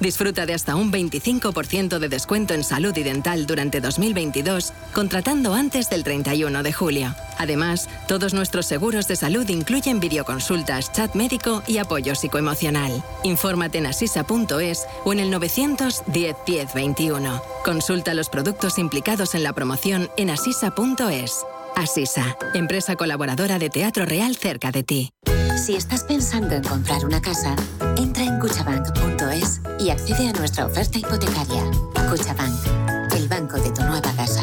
Disfruta de hasta un 25% de descuento en salud y dental durante 2022 contratando antes del 31 de julio. Además, todos nuestros seguros de salud incluyen videoconsultas, chat médico y apoyo psicoemocional. Infórmate en asisa.es o en el 910 10 21. Consulta los productos implicados en la promoción en asisa.es. Asisa, empresa colaboradora de Teatro Real cerca de ti. Si estás pensando en comprar una casa, entra en cuchabank.es y accede a nuestra oferta hipotecaria. Cuchabank, el banco de tu nueva casa.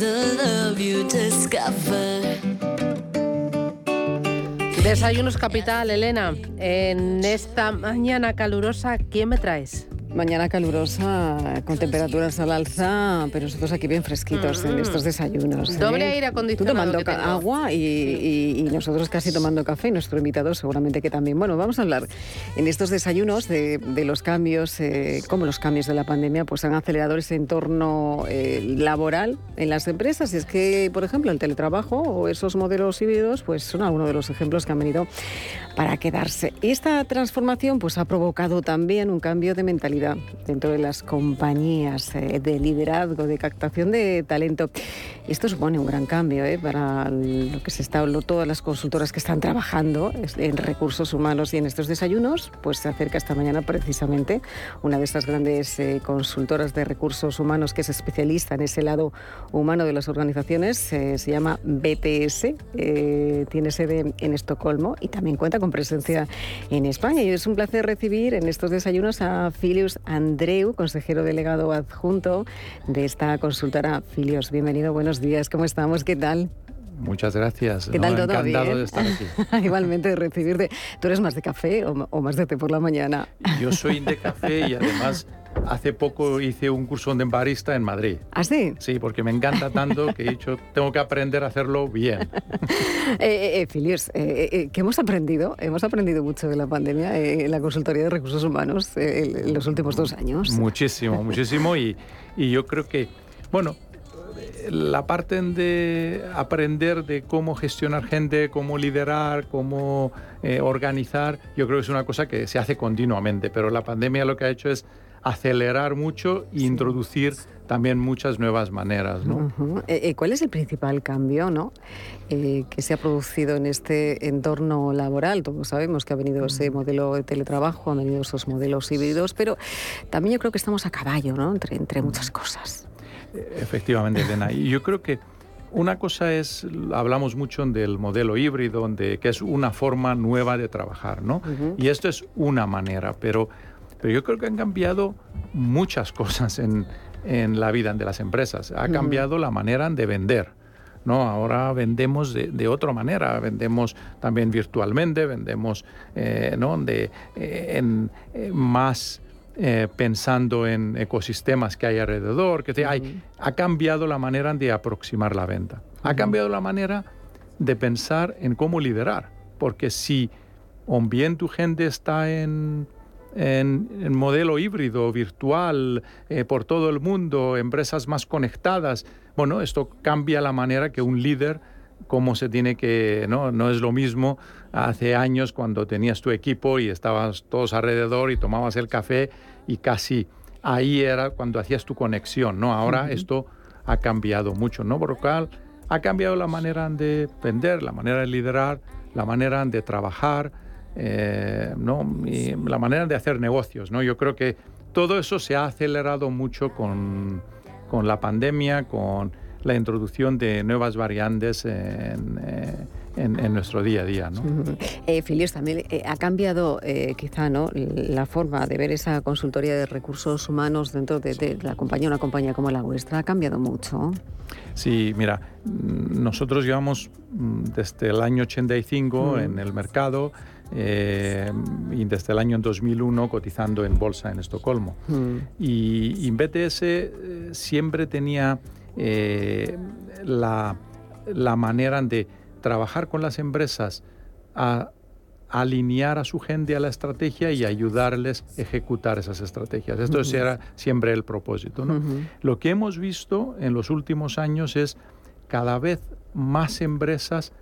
Love you discover. Desayunos Capital, Elena. En esta mañana calurosa, ¿quién me traes? Mañana calurosa, con temperaturas al alza, pero nosotros aquí bien fresquitos en estos desayunos. ¿eh? Doble aire acondicionado Tú tomando agua y, y- y nosotros casi tomando café y nuestro invitado seguramente que también. Bueno, vamos a hablar en estos desayunos de, de los cambios, eh, cómo los cambios de la pandemia pues han acelerado ese entorno eh, laboral en las empresas. Y es que, por ejemplo, el teletrabajo o esos modelos híbridos pues son algunos de los ejemplos que han venido para quedarse. Y esta transformación pues ha provocado también un cambio de mentalidad dentro de las compañías eh, de liderazgo, de captación de talento. Esto supone un gran cambio eh, para lo que se está lo- todas las consultoras que están trabajando en recursos humanos y en estos desayunos, pues se acerca esta mañana precisamente una de estas grandes eh, consultoras de recursos humanos que es especialista en ese lado humano de las organizaciones, eh, se llama BTS, eh, tiene sede en Estocolmo y también cuenta con presencia en España. Y es un placer recibir en estos desayunos a Filius Andreu, consejero delegado adjunto de esta consultora. Filius, bienvenido, buenos días, ¿cómo estamos? ¿Qué tal? Muchas gracias. ¿Qué ¿no? tal todo? Encantado ¿Bien? de estar aquí. Igualmente de recibirte. ¿Tú eres más de café o, o más de té por la mañana? Yo soy de café y además hace poco hice un curso de barista en Madrid. ¿Ah, sí? Sí, porque me encanta tanto que he dicho, tengo que aprender a hacerlo bien. Eh, eh, eh, eh, ¿qué hemos aprendido? Hemos aprendido mucho de la pandemia eh, en la consultoría de recursos humanos eh, en los últimos dos años. Muchísimo, muchísimo. Y, y yo creo que, bueno, la parte de aprender de cómo gestionar gente, cómo liderar, cómo eh, organizar, yo creo que es una cosa que se hace continuamente, pero la pandemia lo que ha hecho es acelerar mucho e introducir también muchas nuevas maneras, ¿no? Eh, eh, ¿Cuál es el principal cambio ¿no? eh, que se ha producido en este entorno laboral? Todos sabemos que ha venido ese modelo de teletrabajo, han venido esos modelos híbridos, pero también yo creo que estamos a caballo ¿no? entre, entre muchas cosas. Efectivamente, Elena. Y yo creo que una cosa es, hablamos mucho del modelo híbrido, de, que es una forma nueva de trabajar, ¿no? Y esto es una manera, pero, pero yo creo que han cambiado muchas cosas en, en la vida de las empresas. Ha cambiado la manera de vender. ¿no? Ahora vendemos de, de otra manera, vendemos también virtualmente, vendemos eh, ¿no? de, eh, en, eh, más eh, pensando en ecosistemas que hay alrededor, que te- hay, ha cambiado la manera de aproximar la venta. Ha cambiado la manera de pensar en cómo liderar, porque si o bien tu gente está en, en, en modelo híbrido, virtual, eh, por todo el mundo, empresas más conectadas, bueno, esto cambia la manera que un líder cómo se tiene que, ¿no? No es lo mismo hace años cuando tenías tu equipo y estabas todos alrededor y tomabas el café y casi ahí era cuando hacías tu conexión, ¿no? Ahora esto ha cambiado mucho, ¿no? Por lo cual ha cambiado la manera de vender, la manera de liderar, la manera de trabajar, eh, ¿no? Y la manera de hacer negocios, ¿no? Yo creo que todo eso se ha acelerado mucho con, con la pandemia, con la introducción de nuevas variantes en, eh, en- en nuestro día a día, ¿no? Eh, Filius, también eh, ha cambiado eh, quizá ¿no? la forma de ver esa consultoría de recursos humanos dentro de, de la compañía, una compañía como la vuestra, ha cambiado mucho. Sí, mira, mm, nosotros llevamos mm, desde el año 85 en el mercado eh, y desde el año 2001 cotizando en bolsa en Estocolmo. Y, y BTS eh, siempre tenía eh, la, la manera de trabajar con las empresas a alinear a su gente a la estrategia y ayudarles a ejecutar esas estrategias. Esto era siempre el propósito. ¿no? Lo que hemos visto en los últimos años es cada vez más empresas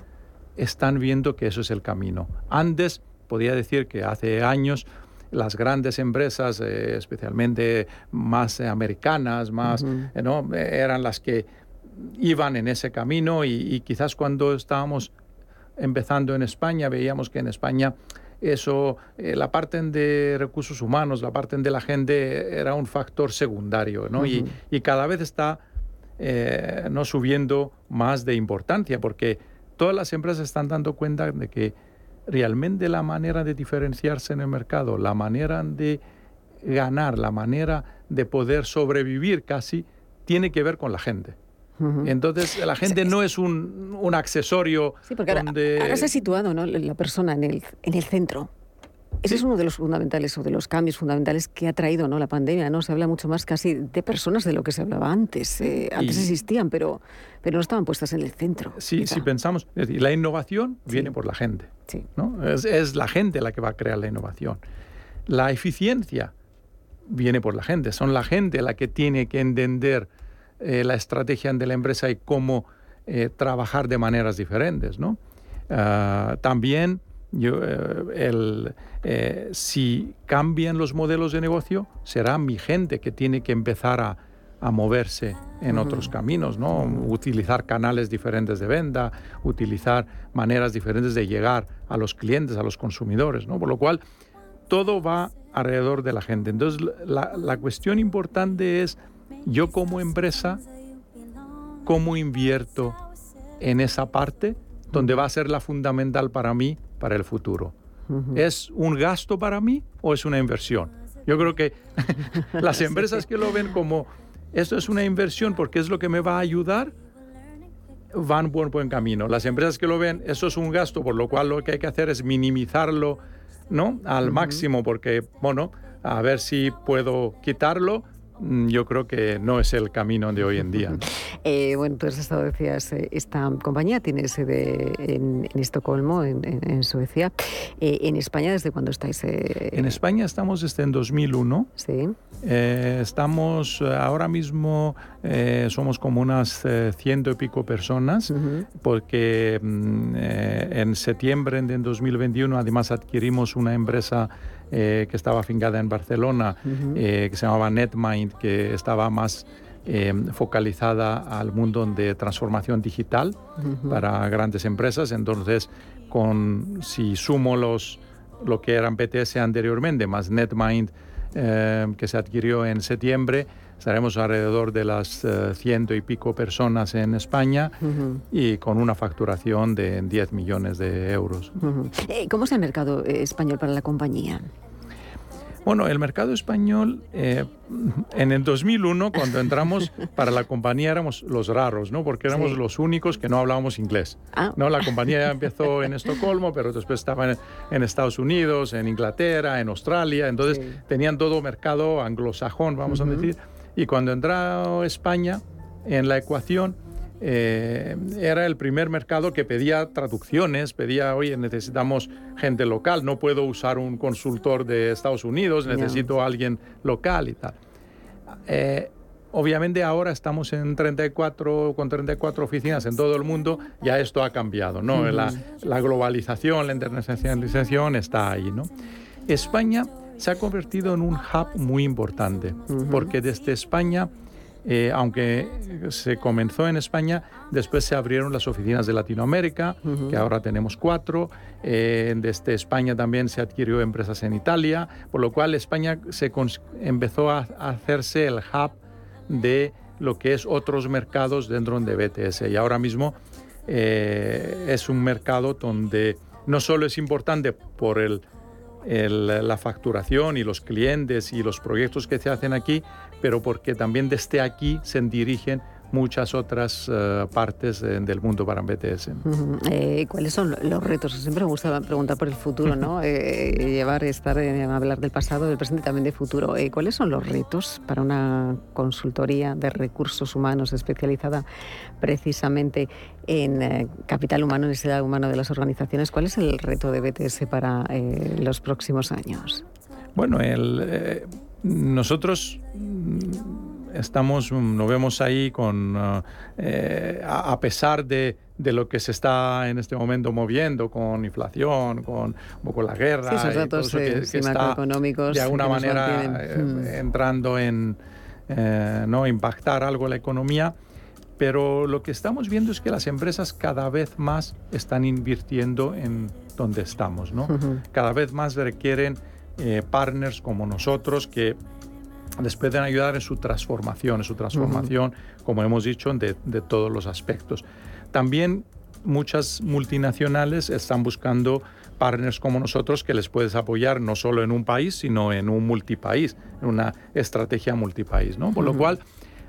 están viendo que eso es el camino. Antes, podía decir que hace años las grandes empresas, eh, especialmente más americanas, más, eh, ¿no? eran las que iban en ese camino y, y quizás cuando estábamos empezando en España, veíamos que en España eso, eh, la parte de recursos humanos, la parte de la gente era un factor secundario, ¿no? y, cada vez está eh, no subiendo más de importancia, porque todas las empresas están dando cuenta de que realmente la manera de diferenciarse en el mercado, la manera de ganar, la manera de poder sobrevivir casi, tiene que ver con la gente. Entonces, la gente no es un, un accesorio sí, porque donde... ahora, se ha situado ¿no? la persona en el, en el centro. Ese es uno de los fundamentales o de los cambios fundamentales que ha traído ¿no? la pandemia. ¿no? Se habla mucho más casi de personas de lo que se hablaba antes. Eh, antes existían, pero, pero no estaban puestas en el centro. Sí, si pensamos, es decir, la innovación viene por la gente. Sí. ¿no? Es, es, la gente la que va a crear la innovación. La eficiencia viene por la gente. Son la gente la que tiene que entender eh, la estrategia de la empresa y cómo eh, trabajar de maneras diferentes. ¿no? Uh, también yo, eh, el, eh, si cambian los modelos de negocio, será mi gente que tiene que empezar a, a moverse en uh -huh. otros caminos, ¿no? Utilizar canales diferentes de venta, utilizar maneras diferentes de llegar a los clientes, a los consumidores, ¿no? Por lo cual, todo va alrededor de la gente. Entonces, la, la cuestión importante es yo como empresa, ¿cómo invierto en esa parte donde va a ser la fundamental para mí para el futuro? Uh -huh. ¿Es un gasto para mí o es una inversión? Yo creo que las empresas que lo ven como esto es una inversión porque es lo que me va a ayudar, van por buen camino. Las empresas que lo ven, eso es un gasto, por lo cual lo que hay que hacer es minimizarlo ¿no? al uh -huh. máximo porque, bueno, a ver si puedo quitarlo, yo creo que no es el camino de hoy en día. eh, bueno, tú has estado, decías, eh, esta compañía tiene sede en, en Estocolmo, en, en, Suecia. Eh, ¿En España desde cuándo estáis? Eh? En España estamos desde en 2001. Sí. Eh, estamos ahora mismo, somos como unas ciento y pico personas, uh -huh. porque mm, en septiembre de 2021 además adquirimos una empresa eh, que estaba afincada en Barcelona, uh -huh. eh, que se llamaba NetMind, que estaba más eh, focalizada al mundo de transformación digital uh -huh. para grandes empresas. Entonces, con, si sumo los, lo que eran BTS anteriormente, más NetMind, eh, que se adquirió en septiembre, estaremos alrededor de las uh, ciento y pico personas en España uh -huh. y con una facturación de 10 millones de euros. Uh -huh. ¿Cómo es el mercado eh, español para la compañía? Bueno, el mercado español, eh, en el 2001, cuando entramos para la compañía, éramos los raros, ¿no? Porque éramos sí. los únicos que no hablábamos inglés. Ah. ¿no? La compañía ya empezó en Estocolmo, pero después estaba en, en, Estados Unidos, en Inglaterra, en Australia. Entonces sí. tenían todo mercado anglosajón, vamos uh -huh. a decir. Y cuando entró España en la ecuación, eh, era el primer mercado que pedía traducciones, pedía, oye, necesitamos gente local, no puedo usar un consultor de Estados Unidos, necesito yeah. alguien local y tal. Eh, obviamente ahora estamos en 34, con 34 oficinas en todo el mundo, ya esto ha cambiado, ¿no? Uh -huh. la, la, globalización, la internacionalización está ahí, ¿no? España se ha convertido en un hub muy importante, uh -huh. porque desde España eh, aunque se comenzó en España, después se abrieron las oficinas de Latinoamérica, uh -huh. que ahora tenemos cuatro. Eh, desde España también se adquirió empresas en Italia, por lo cual España se empezó a, a hacerse el hub de lo que es otros mercados dentro de BTS. Y ahora mismo eh, es un mercado donde no solo es importante por el, el, la facturación y los clientes y los proyectos que se hacen aquí, pero porque también desde aquí se dirigen muchas otras eh, partes eh, del mundo para BTS. Eh, ¿Cuáles son los retos? Siempre me gusta preguntar por el futuro, ¿no? llevar, estar, hablar del pasado, del presente y también del futuro. ¿Cuáles son los retos para una consultoría de recursos humanos especializada precisamente en capital humano, en necesidad humano de las organizaciones? ¿Cuál es el reto de BTS para los próximos años? Bueno, el, nosotros estamos, nos vemos ahí con, uh, eh, a pesar de, de, lo que se está en este momento moviendo con inflación, con, con la guerra, sí, esos datos que, eh, está de alguna manera eh, hmm. entrando en no impactar algo la economía. Pero lo que estamos viendo es que las empresas cada vez más están invirtiendo en donde estamos, ¿no? Cada vez más requieren partners como nosotros que les pueden ayudar en su transformación, en su transformación, como hemos dicho, de, de, todos los aspectos. También muchas multinacionales están buscando partners como nosotros que les puedes apoyar no solo en un país, sino en un multipaís, en una estrategia multipaís. ¿no? Por lo cual,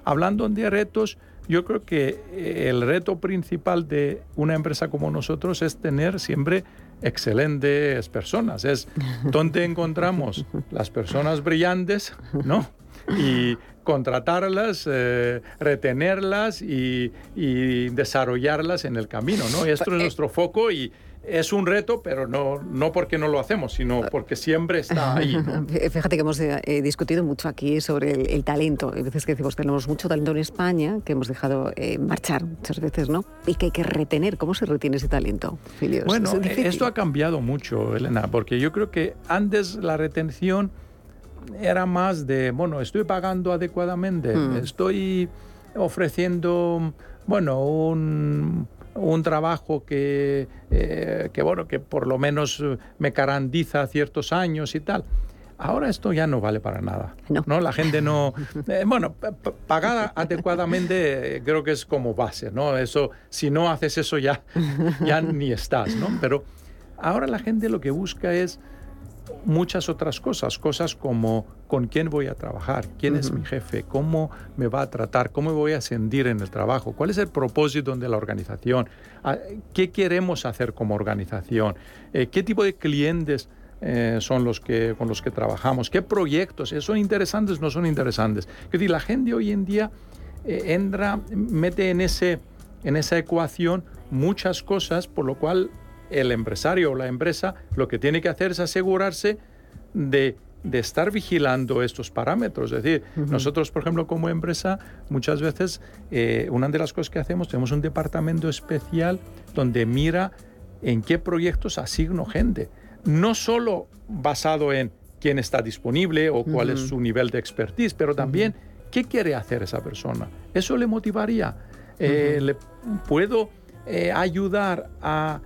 hablando de retos, yo creo que eh, el reto principal de una empresa como nosotros es tener siempre excelentes personas. Es donde encontramos las personas brillantes, ¿no? y contratarlas, eh, retenerlas y, desarrollarlas en el camino. ¿no? esto es eh, nuestro foco y es un reto, pero no, no porque no lo hacemos, sino porque siempre está ahí. Fíjate que hemos eh, discutido mucho aquí sobre el, talento. Hay veces que decimos que tenemos mucho talento en España, que hemos dejado marchar muchas veces, ¿no? Y que hay que retener. ¿Cómo se retiene ese talento, Filios? Bueno, esto ha cambiado mucho, Elena, porque yo creo que antes la retención era más de, bueno, estoy pagando adecuadamente, hmm. estoy ofreciendo, bueno, un, un trabajo que, eh, que, bueno, que por lo menos me garantiza ciertos años y tal. Ahora esto ya no vale para nada. No. La gente no... Eh, bueno, pagar adecuadamente eh, creo que es como base, ¿no? Eso, si no haces eso ya, ya ni estás, ¿no? Pero ahora la gente lo que busca es muchas otras cosas, cosas como con quién voy a trabajar, quién es mi jefe, cómo me va a tratar, cómo voy a ascendir en el trabajo, cuál es el propósito de la organización, ah, qué queremos hacer como organización, eh, qué tipo de clientes eh, son los que, con los que trabajamos, qué proyectos, ¿son interesantes o no son interesantes? Es decir, la gente hoy en día eh, entra, mete en, ese, en esa ecuación muchas cosas, por lo cual el empresario o la empresa lo que tiene que hacer es asegurarse de, estar vigilando estos parámetros. Es decir, nosotros, por ejemplo, como empresa, muchas veces eh, una de las cosas que hacemos, tenemos un departamento especial donde mira en qué proyectos asigno gente. No solo basado en quién está disponible o cuál es su nivel de expertise, pero también qué quiere hacer esa persona. Eso le motivaría. Eh, ¿Le puedo eh, ayudar a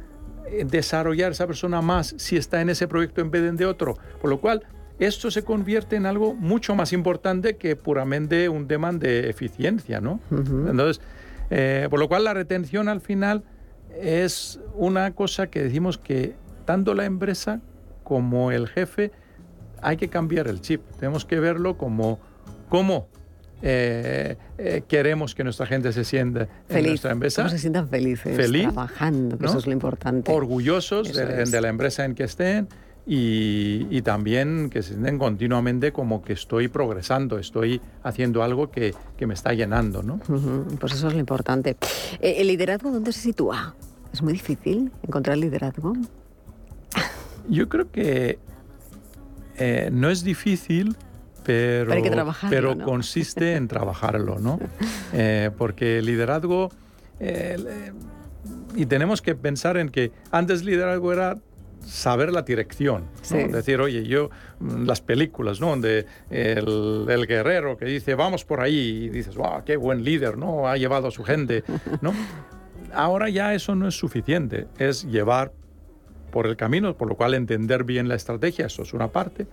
desarrollar esa persona más si está en ese proyecto en vez de otro. Por lo cual, esto se convierte en algo mucho más importante que puramente un tema de eficiencia, ¿no? Entonces, eh, por lo cual la retención al final es una cosa que decimos que tanto la empresa como el jefe hay que cambiar el chip. Tenemos que verlo como cómo eh, eh, queremos que nuestra gente se sienta en nuestra empresa. se sientan felices, trabajando, eso es lo importante. Orgullosos de, la empresa en que estén y, también que se sienten continuamente como que estoy progresando, estoy haciendo algo que, que me está llenando. ¿no? Pues eso es lo importante. Eh, ¿El liderazgo dónde se sitúa? ¿Es muy difícil encontrar liderazgo? Yo creo que no es difícil, pero, pero, consiste en trabajarlo, ¿no? Eh, porque liderazgo, eh, y tenemos que pensar en que antes liderazgo era saber la dirección, decir, oye, yo, mm, las películas, ¿no? Donde el, guerrero que dice, vamos por ahí, y dices, wow, qué buen líder, ¿no? Ha llevado a su gente, ¿no? Ahora ya eso no es suficiente, es llevar por el camino, por lo cual entender bien la estrategia, eso es una parte,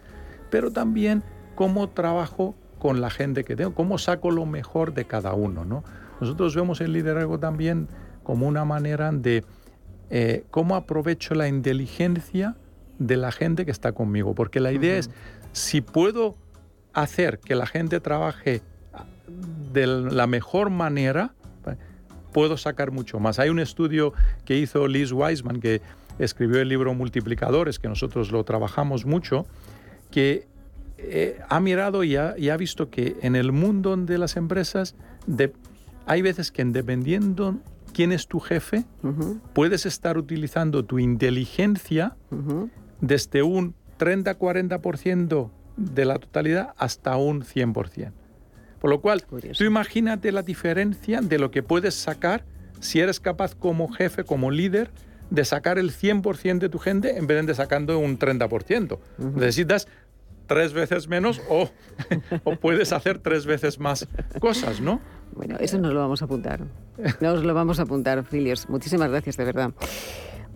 pero también cómo trabajo con la gente que tengo, cómo saco lo mejor de cada uno. ¿no? Nosotros vemos el liderazgo también como una manera de eh, cómo aprovecho la inteligencia de la gente que está conmigo, porque la idea es, si puedo hacer que la gente trabaje de la mejor manera, puedo sacar mucho más. Hay un estudio que hizo Liz Wiseman, que escribió el libro Multiplicadores, que nosotros lo trabajamos mucho, que eh, ha mirado y ha, visto que en el mundo de las empresas hay veces que dependiendo quién es tu jefe, puedes estar utilizando tu inteligencia desde un 30-40% de la totalidad hasta un 100%. Por lo cual, tú imagínate la diferencia de lo que puedes sacar si eres capaz como jefe, como líder, de sacar el 100% de tu gente en vez de sacando un 30%. Necesitas tres veces menos o, o, puedes hacer tres veces más cosas, ¿no? Bueno, eso nos lo vamos a apuntar. Nos lo vamos a apuntar, Filios. Muchísimas gracias, de verdad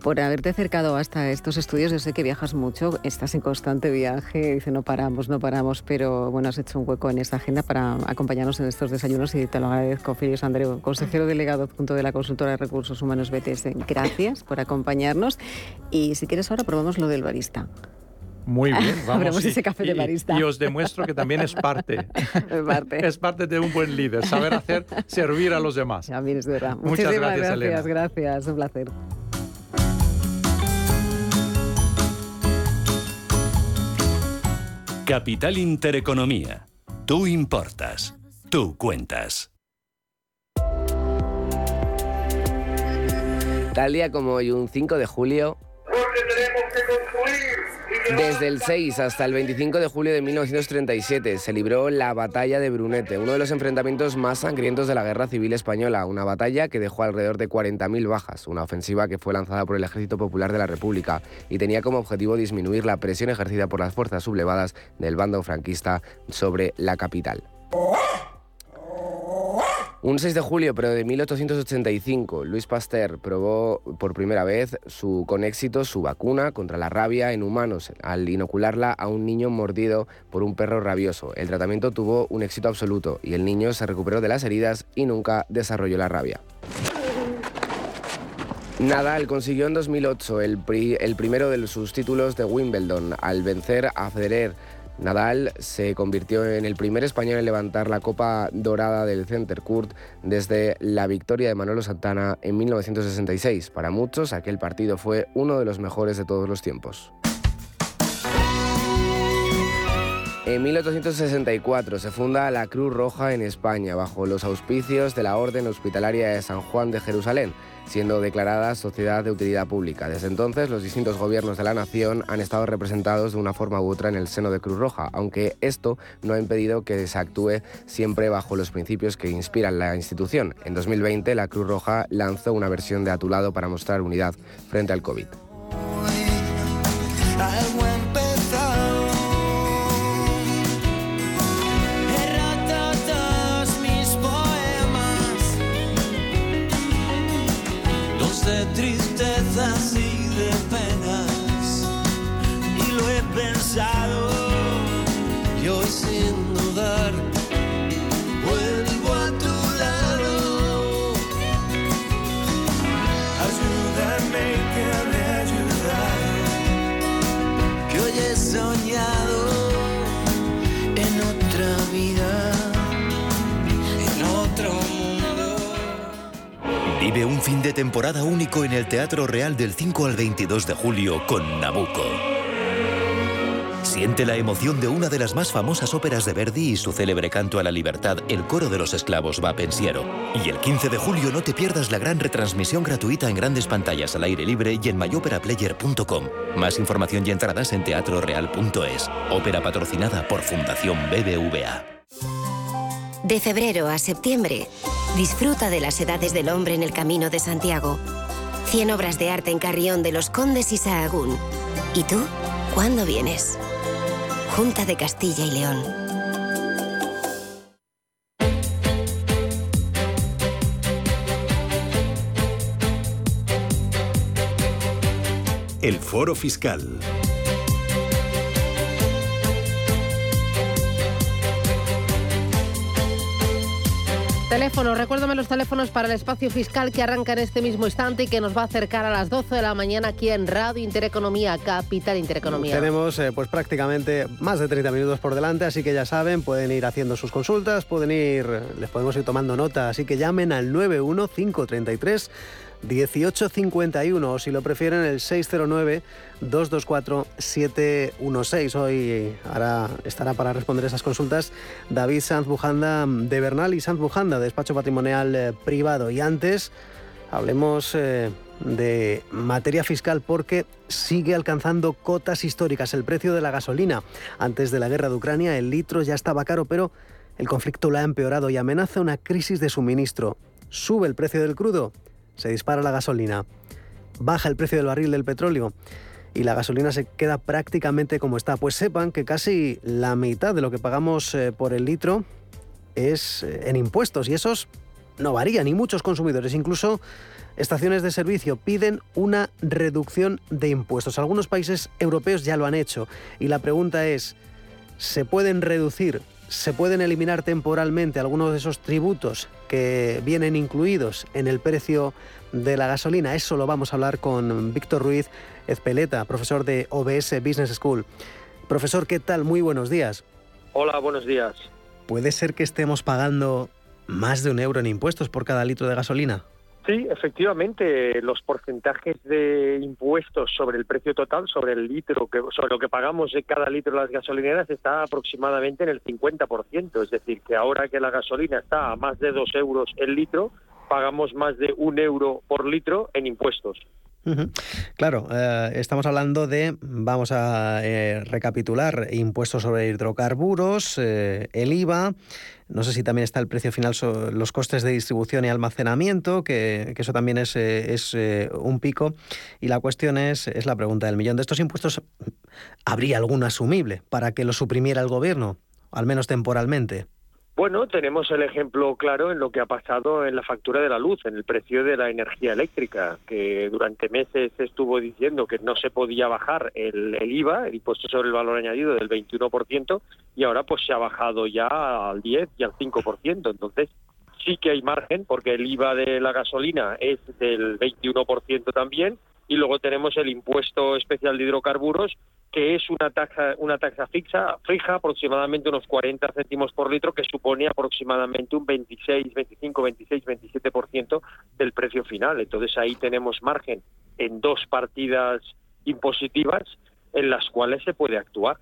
por haberte acercado hasta estos estudios. Yo sé que viajas mucho, estás en constante viaje, dice no paramos, no paramos, pero bueno, has hecho un hueco en esta agenda para acompañarnos en estos desayunos y te lo agradezco, Filios Andreu, consejero delegado punto de la consultora de recursos humanos BTS. Gracias por acompañarnos y si quieres ahora probamos lo del barista. Muy bien, vamos. ese café de barista. Y, os demuestro que también es parte. es parte de un buen líder, saber hacer, servir a los demás. También es verdad. Muchas gracias, gracias, Elena. gracias, un placer. Capital Intereconomía. Tú importas. Tú cuentas. Tal día como hoy, un 5 de julio, desde el 6 hasta el 25 de julio de 1937 se libró la batalla de Brunete, uno de los enfrentamientos más sangrientos de la Guerra Civil Española, una batalla que dejó alrededor de 40.000 bajas, una ofensiva que fue lanzada por el Ejército Popular de la República y tenía como objetivo disminuir la presión ejercida por las fuerzas sublevadas del bando franquista sobre la capital. Un 6 de julio, pero de 1885, Luis Pasteur probó por primera vez su, con éxito su vacuna contra la rabia en humanos al inocularla a un niño mordido por un perro rabioso. El tratamiento tuvo un éxito absoluto y el niño se recuperó de las heridas y nunca desarrolló la rabia. Nadal consiguió en 2008 el, el primero de sus títulos de Wimbledon al vencer a Federer Nadal se convirtió en el primer español en levantar la Copa Dorada del Center Court desde la victoria de Manolo Santana en 1966. Para muchos, aquel partido fue uno de los mejores de todos los tiempos. En 1864 se funda la Cruz Roja en España bajo los auspicios de la Orden Hospitalaria de San Juan de Jerusalén siendo declarada sociedad de utilidad pública. Desde entonces, los distintos gobiernos de la nación han estado representados de una forma u otra en el seno de Cruz Roja, aunque esto no ha impedido que se actúe siempre bajo los principios que inspiran la institución. En 2020, la Cruz Roja lanzó una versión de A tu lado para mostrar unidad frente al COVID. Vive un fin de temporada único en el Teatro Real del 5 al 22 de julio con Nabucco. Siente la emoción de una de las más famosas óperas de Verdi y su célebre canto a la libertad, El coro de los esclavos va pensiero. Y el 15 de julio no te pierdas la gran retransmisión gratuita en grandes pantallas al aire libre y en myoperaplayer.com. Más información y entradas en teatroreal.es. Ópera patrocinada por Fundación BBVA. De febrero a septiembre, disfruta de las edades del hombre en el Camino de Santiago. 100 obras de arte en Carrión de los Condes y Sahagún. ¿Y tú? ¿Cuándo vienes? Junta de Castilla y León. El Foro Fiscal. Teléfonos. Recuérdame los teléfonos para el espacio fiscal que arranca en este mismo instante y que nos va a acercar a las 12 de la mañana aquí en Radio Intereconomía, Capital Intereconomía. Tenemos eh, pues prácticamente más de 30 minutos por delante, así que ya saben, pueden ir haciendo sus consultas, pueden ir, les podemos ir tomando nota, así que llamen al 91533 1851 o si lo prefieren el 609 224 716. Hoy estará para responder esas consultas David Sanz Bujanda de Bernal y Sanz Bujanda, despacho patrimonial eh, privado. Y antes hablemos eh, de materia fiscal porque sigue alcanzando cotas históricas el precio de la gasolina. Antes de la guerra de Ucrania el litro ya estaba caro, pero el conflicto lo ha empeorado y amenaza una crisis de suministro. Sube el precio del crudo se dispara la gasolina, baja el precio del barril del petróleo y la gasolina se queda prácticamente como está. Pues sepan que casi la mitad de lo que pagamos eh, por el litro es eh, en impuestos y esos no varían y muchos consumidores, incluso estaciones de servicio, piden una reducción de impuestos. Algunos países europeos ya lo han hecho y la pregunta es, ¿se pueden reducir se pueden eliminar temporalmente algunos de esos tributos que vienen incluidos en el precio de la gasolina. Eso lo vamos a hablar con Víctor Ruiz Ezpeleta, profesor de OBS Business School. Profesor, ¿qué tal? Muy buenos días. Hola, buenos días. ¿Puede ser que estemos pagando más de un euro en impuestos por cada litro de gasolina? Sí, efectivamente, los porcentajes de impuestos sobre el precio total, sobre el litro, que, sobre lo que pagamos de cada litro de las gasolineras, está aproximadamente en el 50%. Es decir, que ahora que la gasolina está a más de dos euros el litro, pagamos más de un euro por litro en impuestos. Claro, eh, estamos hablando de, vamos a eh, recapitular, impuestos sobre hidrocarburos, eh, el IVA, no sé si también está el precio final, los costes de distribución y almacenamiento, que, eso también es, es un pico. Y la cuestión es, es la pregunta del millón. ¿De estos impuestos habría alguno asumible para que lo suprimiera el gobierno, al menos temporalmente? Bueno, tenemos el ejemplo claro en lo que ha pasado en la factura de la luz, en el precio de la energía eléctrica, que durante meses estuvo diciendo que no se podía bajar el, IVA, el impuesto sobre el valor añadido del 21%, y ahora pues se ha bajado ya al 10 y al 5%. Entonces, sí que hay margen, porque el IVA de la gasolina es del 21% también, y luego tenemos el impuesto especial de hidrocarburos, que es una taxa, una fija, fija, aproximadamente unos 40 céntimos por litro, que supone aproximadamente un 26, 25, 26, 27% del precio final. Entonces ahí tenemos margen en dos partidas impositivas en las cuales se puede actuar.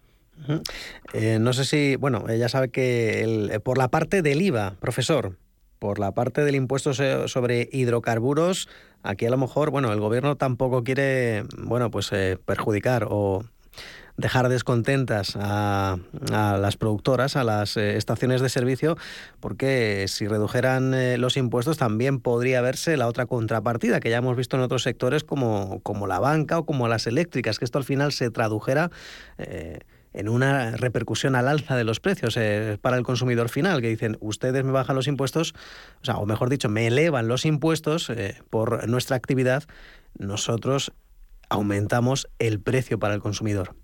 Eh, no sé si, bueno, ya sabe que el, por la parte del IVA, profesor, por la parte del impuesto sobre hidrocarburos, aquí a lo mejor, bueno, el gobierno tampoco quiere, bueno, pues eh, perjudicar o dejar descontentas a, las productoras, a las eh, estaciones de servicio, porque si redujeran eh, los impuestos también podría verse la otra contrapartida que ya hemos visto en otros sectores como, como la banca o como las eléctricas, que esto al final se tradujera eh, en una repercusión al alza de los precios para el consumidor final, que dicen, ustedes me bajan los impuestos, o sea, o mejor dicho, me elevan los impuestos por nuestra actividad, nosotros aumentamos el precio para el consumidor.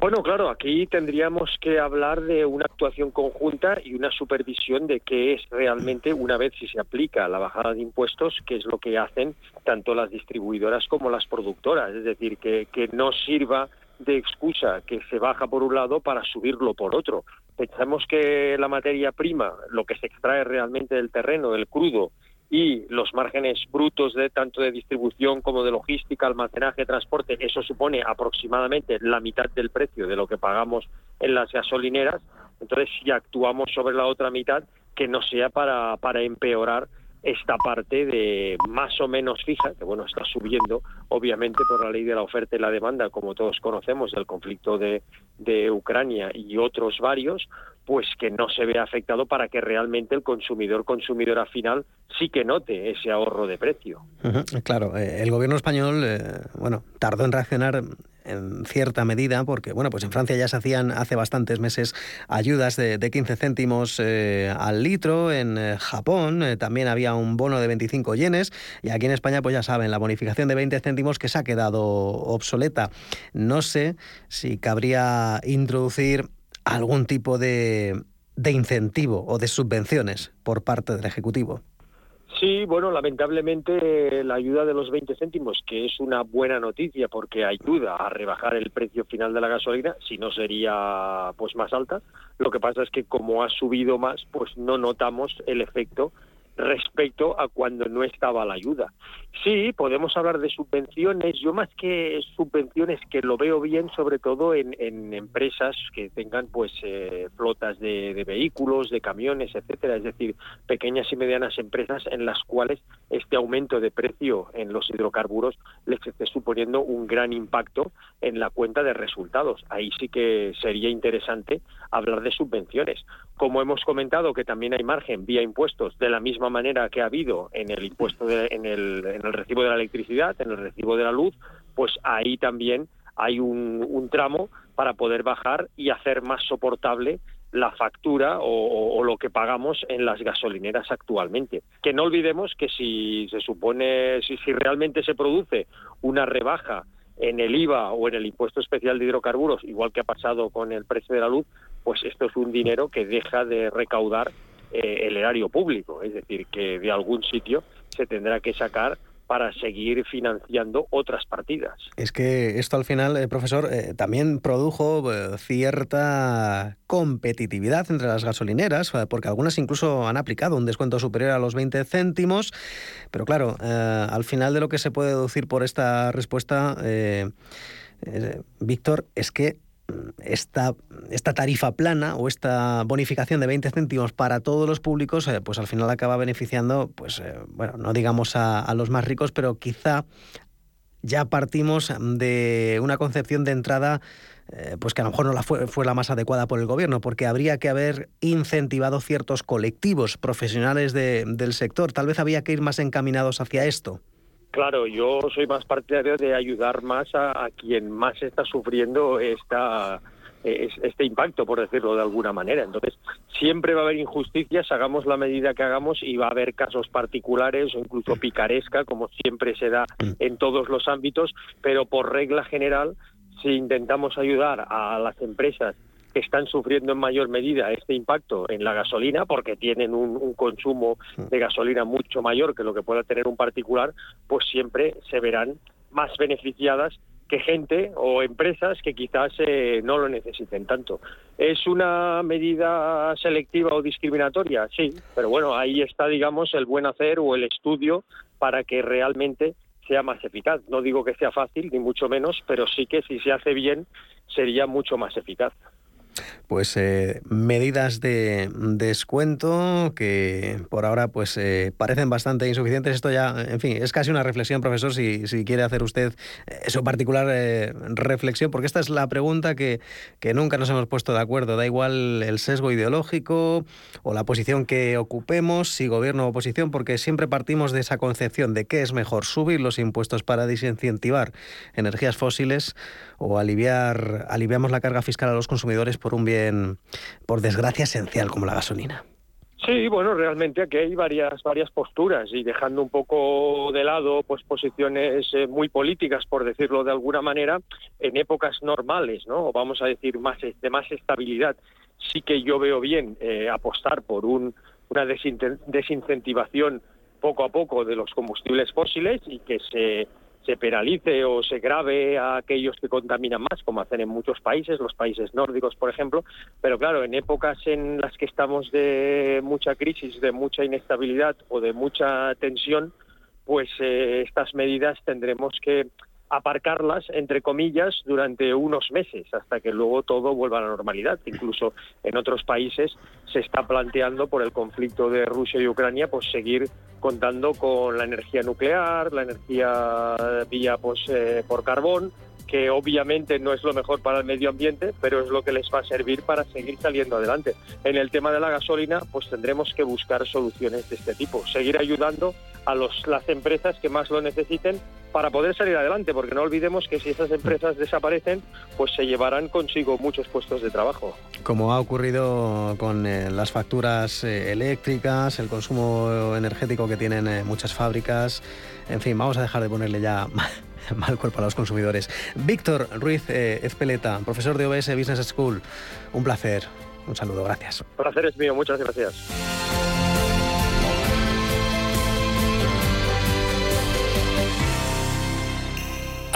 Bueno, claro, aquí tendríamos que hablar de una actuación conjunta y una supervisión de qué es realmente, una vez si se aplica la bajada de impuestos, qué es lo que hacen tanto las distribuidoras como las productoras. Es decir, que, que no sirva de excusa que se baja por un lado para subirlo por otro. Pensamos que la materia prima, lo que se extrae realmente del terreno, el crudo, y los márgenes brutos de tanto de distribución como de logística, almacenaje, transporte, eso supone aproximadamente la mitad del precio de lo que pagamos en las gasolineras. Entonces, si actuamos sobre la otra mitad, que no sea para, para empeorar esta parte de más o menos fija, que bueno, está subiendo obviamente por la ley de la oferta y la demanda, como todos conocemos, del conflicto de, de Ucrania y otros varios, pues que no se vea afectado para que realmente el consumidor, consumidora final, sí que note ese ahorro de precio. Claro, eh, el gobierno español, eh, bueno, tardó en reaccionar en cierta medida, porque bueno, pues en Francia ya se hacían hace bastantes meses ayudas de, 15 céntimos eh, al litro, en Japón también había un bono de 25 yenes, y aquí en España, pues ya saben, la bonificación de 20 céntimos que se ha quedado obsoleta. No sé si cabría introducir algún tipo de, de incentivo o de subvenciones por parte del Ejecutivo. Sí, bueno, lamentablemente la ayuda de los 20 céntimos, que es una buena noticia porque ayuda a rebajar el precio final de la gasolina, si no sería pues más alta. Lo que pasa es que como ha subido más, pues no notamos el efecto respecto a cuando no estaba la ayuda. Sí, podemos hablar de subvenciones. Yo más que subvenciones que lo veo bien, sobre todo en, empresas que tengan pues eh, flotas de, vehículos, de camiones, etcétera. Es decir, pequeñas y medianas empresas en las cuales este aumento de precio en los hidrocarburos les esté suponiendo un gran impacto en la cuenta de resultados. Ahí sí que sería interesante hablar de subvenciones. Como hemos comentado que también hay margen vía impuestos de la misma manera que ha habido en el impuesto en, el, en el recibo de la electricidad, en el recibo de la luz, pues ahí también hay un, tramo para poder bajar y hacer más soportable la factura o, lo que pagamos en las gasolineras actualmente. Que no olvidemos que si se supone, si, si realmente se produce una rebaja en el IVA o en el impuesto especial de hidrocarburos, igual que ha pasado con el precio de la luz, pues esto es un dinero que deja de recaudar eh, el erario público, es decir, que de algún sitio se tendrá que sacar para seguir financiando otras partidas. Es que esto al final, eh, profesor, eh, también produjo cierta competitividad entre las gasolineras, porque algunas incluso han aplicado un descuento superior a los 20 céntimos, pero claro, al final de lo que se puede deducir por esta respuesta, Víctor, es que esta, esta tarifa plana o esta bonificación de 20 céntimos para todos los públicos, eh, pues al final acaba beneficiando, pues eh, bueno, no digamos a, los más ricos, pero quizá ya partimos de una concepción de entrada eh, pues que a lo mejor no la fue, fue, la más adecuada por el gobierno, porque habría que haber incentivado ciertos colectivos profesionales del sector. Tal vez había que ir más encaminados hacia esto. Claro, yo soy más partidario de ayudar más a, quien más está sufriendo esta, este impacto, por decirlo de alguna manera. Entonces, siempre va a haber injusticias, hagamos la medida que hagamos y va a haber casos particulares o incluso picaresca, como siempre se da en todos los ámbitos, pero por regla general, si intentamos ayudar a las empresas están sufriendo en mayor medida este impacto en la gasolina porque tienen un, consumo de gasolina mucho mayor que lo que pueda tener un particular, pues siempre se verán más beneficiadas que gente o empresas que quizás eh, no lo necesiten tanto. ¿Es una medida selectiva o discriminatoria? Sí, pero bueno, ahí está, digamos, el buen hacer o el estudio para que realmente sea más eficaz. No digo que sea fácil, ni mucho menos, pero sí que si se hace bien sería mucho más eficaz pues eh, medidas de descuento que por ahora pues eh, parecen bastante insuficientes. Esto ya, en fin, es casi una reflexión, profesor, si, si quiere hacer usted eh, su particular reflexión, porque esta es la pregunta que, que nunca nos hemos puesto de acuerdo. Da igual el sesgo ideológico o la posición que ocupemos, si gobierno o oposición, porque siempre partimos de esa concepción de qué es mejor, subir los impuestos para desincentivar energías fósiles o aliviar aliviamos la carga fiscal a los consumidores por un bien, por desgracia, esencial como la gasolina. Sí, bueno, realmente aquí hay varias varias posturas y dejando un poco de lado pues posiciones eh, muy políticas, por decirlo de alguna manera, en épocas normales, ¿no? Vamos a decir más de más estabilidad. Sí que yo veo bien eh, apostar por un, una desincentivación poco a poco de los combustibles fósiles y que se se penalice o se grave a aquellos que contaminan más, como hacen en muchos países, los países nórdicos, por ejemplo. Pero claro, en épocas en las que estamos de mucha crisis, de mucha inestabilidad o de mucha tensión, pues eh, estas medidas tendremos que aparcarlas, entre comillas, durante unos meses, hasta que luego todo vuelva a la normalidad. Incluso en otros países se está planteando, por el conflicto de Rusia y Ucrania, pues seguir contando con la energía nuclear, la energía vía pues, eh, por carbón, que obviamente no es lo mejor para el medio ambiente, pero es lo que les va a servir para seguir saliendo adelante. En el tema de la gasolina, pues tendremos que buscar soluciones de este tipo, seguir ayudando a los, las empresas que más lo necesiten para poder salir adelante, porque no olvidemos que si esas empresas desaparecen, pues se llevarán consigo muchos puestos de trabajo. Como ha ocurrido con eh, las facturas eh, eléctricas, el consumo energético que tienen eh, muchas fábricas, en fin, vamos a dejar de ponerle ya mal cuerpo a los consumidores. Víctor Ruiz Ezpeleta, profesor de OBS Business School, un placer. Un saludo, gracias. El placer es mío, muchas gracias.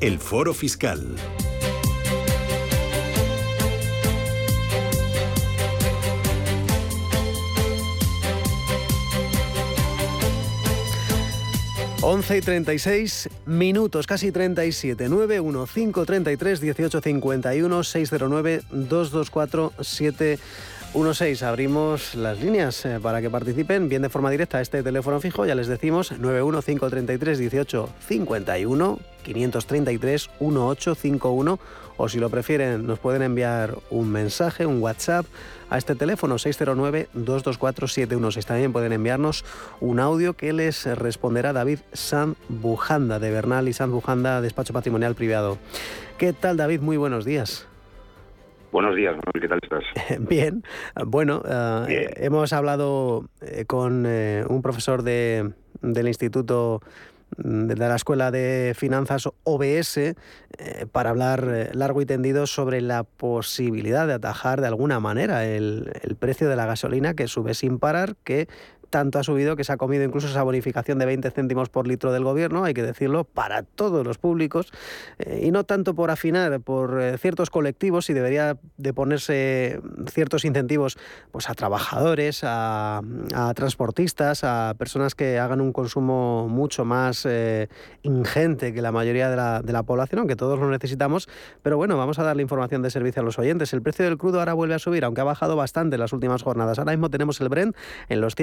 El Foro Fiscal. Once y 36 minutos, casi 37. 91533 1851 609 224 716. Abrimos las líneas eh, para que participen bien de forma directa a este teléfono fijo. Ya les decimos 91533 1851 533 1851 o si lo prefieren nos pueden enviar un mensaje, un WhatsApp a este teléfono 609-224-716. También pueden enviarnos un audio que les responderá David San Bujanda de Bernal y San Bujanda, despacho patrimonial privado. ¿Qué tal David? Muy buenos días. Buenos días, ¿qué tal estás? Bien, bueno, uh, hemos hablado eh, con eh, un profesor de, del Instituto de la Escuela de Finanzas OBS eh, para hablar eh, largo y tendido sobre la posibilidad de atajar de alguna manera el, el precio de la gasolina que sube sin parar, que tanto ha subido que se ha comido incluso esa bonificación de 20 céntimos por litro del gobierno, hay que decirlo, para todos los públicos, eh, y no tanto por afinar por eh, ciertos colectivos, y debería de ponerse ciertos incentivos pues, a trabajadores, a, a transportistas, a personas que hagan un consumo mucho más eh, ingente que la mayoría de la, de la población, aunque todos lo necesitamos, pero bueno, vamos a darle información de servicio a los oyentes. El precio del crudo ahora vuelve a subir, aunque ha bajado bastante en las últimas jornadas. Ahora mismo tenemos el Brent en los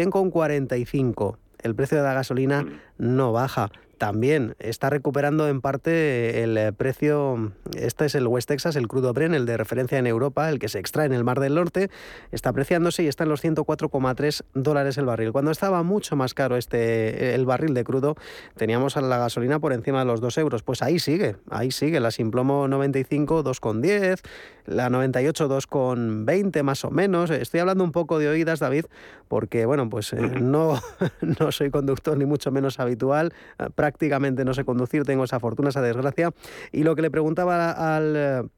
100,45. El precio de la gasolina no baja también está recuperando en parte el eh, precio, este es el West Texas, el crudo Bren, el de referencia en Europa, el que se extrae en el Mar del Norte, está apreciándose y está en los 104,3 dólares el barril. Cuando estaba mucho más caro este el barril de crudo, teníamos a la gasolina por encima de los 2 euros. Pues ahí sigue, ahí sigue, la Simplomo 95, 2,10, la 98, 2,20 más o menos. Estoy hablando un poco de oídas, David, porque bueno, pues eh, no, no soy conductor ni mucho menos habitual, prácticamente no sé conducir, tengo esa fortuna, esa desgracia. Y lo que le preguntaba al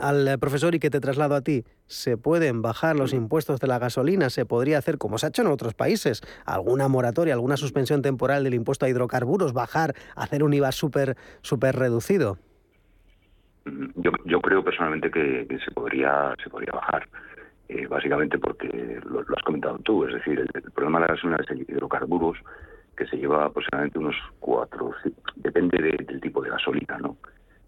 al profesor y que te traslado a ti, ¿se pueden bajar los impuestos de la gasolina? ¿Se podría hacer, como se ha hecho en otros países, alguna moratoria, alguna suspensión temporal del impuesto a hidrocarburos, bajar, hacer un IVA súper super reducido? Yo, yo creo personalmente que, se, podría, se podría bajar. Eh, básicamente porque lo, has comentado tú, es decir, el, problema de la gasolina es el hidrocarburos, que se lleva aproximadamente unos cuatro, depende del tipo de gasolina, ¿no?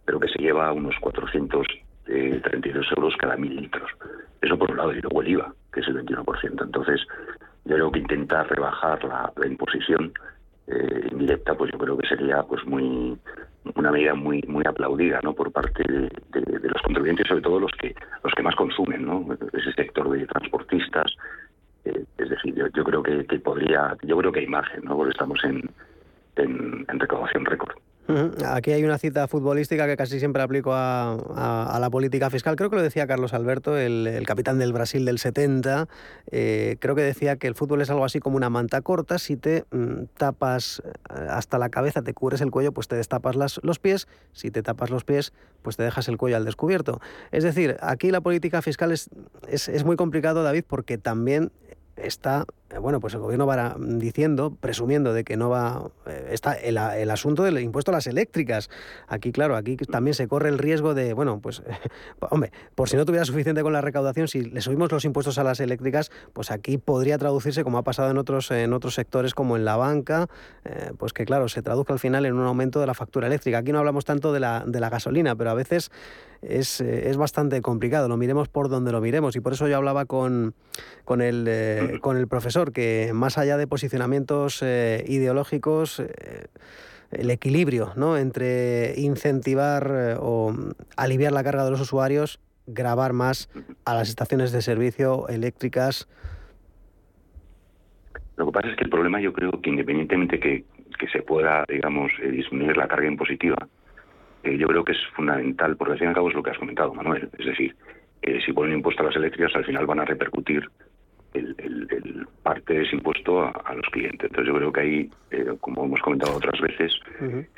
Pero que se lleva unos 432 euros cada mil litros. Eso por un lado, y luego el IVA, que es el 21%. Entonces, yo creo que intentar rebajar la, imposición eh, indirecta, pues yo creo que sería pues muy una medida muy muy aplaudida no por parte de, de, los contribuyentes sobre todo los que los que más consumen no ese sector de transportistas eh, es decir, yo, creo que, podría, yo creo que hay margen, ¿no? Porque estamos en, en, recaudación récord. Aquí hay una cita futbolística que casi siempre aplico a, la política fiscal. Creo que lo decía Carlos Alberto, el, capitán del Brasil del 70. Eh, creo que decía que el fútbol es algo así como una manta corta. Si te mm, tapas eh, hasta la cabeza, te cubres el cuello, pues te destapas las, los pies. Si te tapas los pies, pues te dejas el cuello al descubierto. Es decir, aquí la política fiscal es, es, es muy complicado, David, porque también está, eh, bueno, pues el gobierno va diciendo, presumiendo de que no va, eh, está el, el, asunto del impuesto a las eléctricas. Aquí, claro, aquí también se corre el riesgo de, bueno, pues, hombre, por si no tuviera suficiente con la recaudación, si le subimos los impuestos a las eléctricas, pues aquí podría traducirse, como ha pasado en otros, en otros sectores, como en la banca, eh, pues que, claro, se traduzca al final en un aumento de la factura eléctrica. Aquí no hablamos tanto de la, de la gasolina, pero a veces es, es, bastante complicado, lo miremos por donde lo miremos. Y por eso yo hablaba con, con, el, eh, con el profesor, que más allá de posicionamientos eh, ideológicos, eh, el equilibrio ¿no? entre incentivar o aliviar la carga de los usuarios, grabar más a las estaciones de servicio eléctricas. Lo que pasa es que el problema yo creo que independientemente que, que se pueda, digamos, disminuir la carga impositiva, yo creo que es fundamental, porque al fin y al cabo es lo que has comentado, Manuel. Es decir, eh, si ponen impuesto a las eléctricas, al final van a repercutir el, parte de ese impuesto a, los clientes. Entonces yo creo que ahí, eh, como hemos comentado otras veces,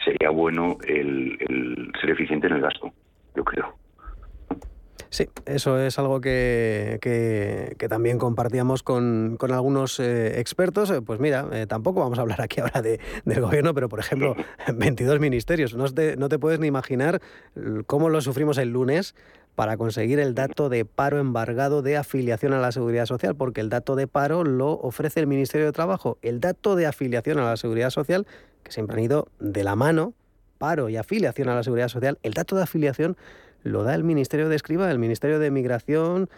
sería bueno el, ser eficiente en el gasto, yo creo. Sí, eso es algo que, que, también compartíamos con, con algunos eh, expertos. Pues mira, tampoco vamos a hablar aquí ahora de, del gobierno, pero por ejemplo, 22 ministerios. No te, no te puedes ni imaginar cómo lo sufrimos el lunes para conseguir el dato de paro embargado de afiliación a la seguridad social, porque el dato de paro lo ofrece el Ministerio de Trabajo. El dato de afiliación a la seguridad social, que siempre han ido de la mano, paro y afiliación a la seguridad social, el dato de afiliación lo da el Ministerio de Escriba, el Ministerio de Migración,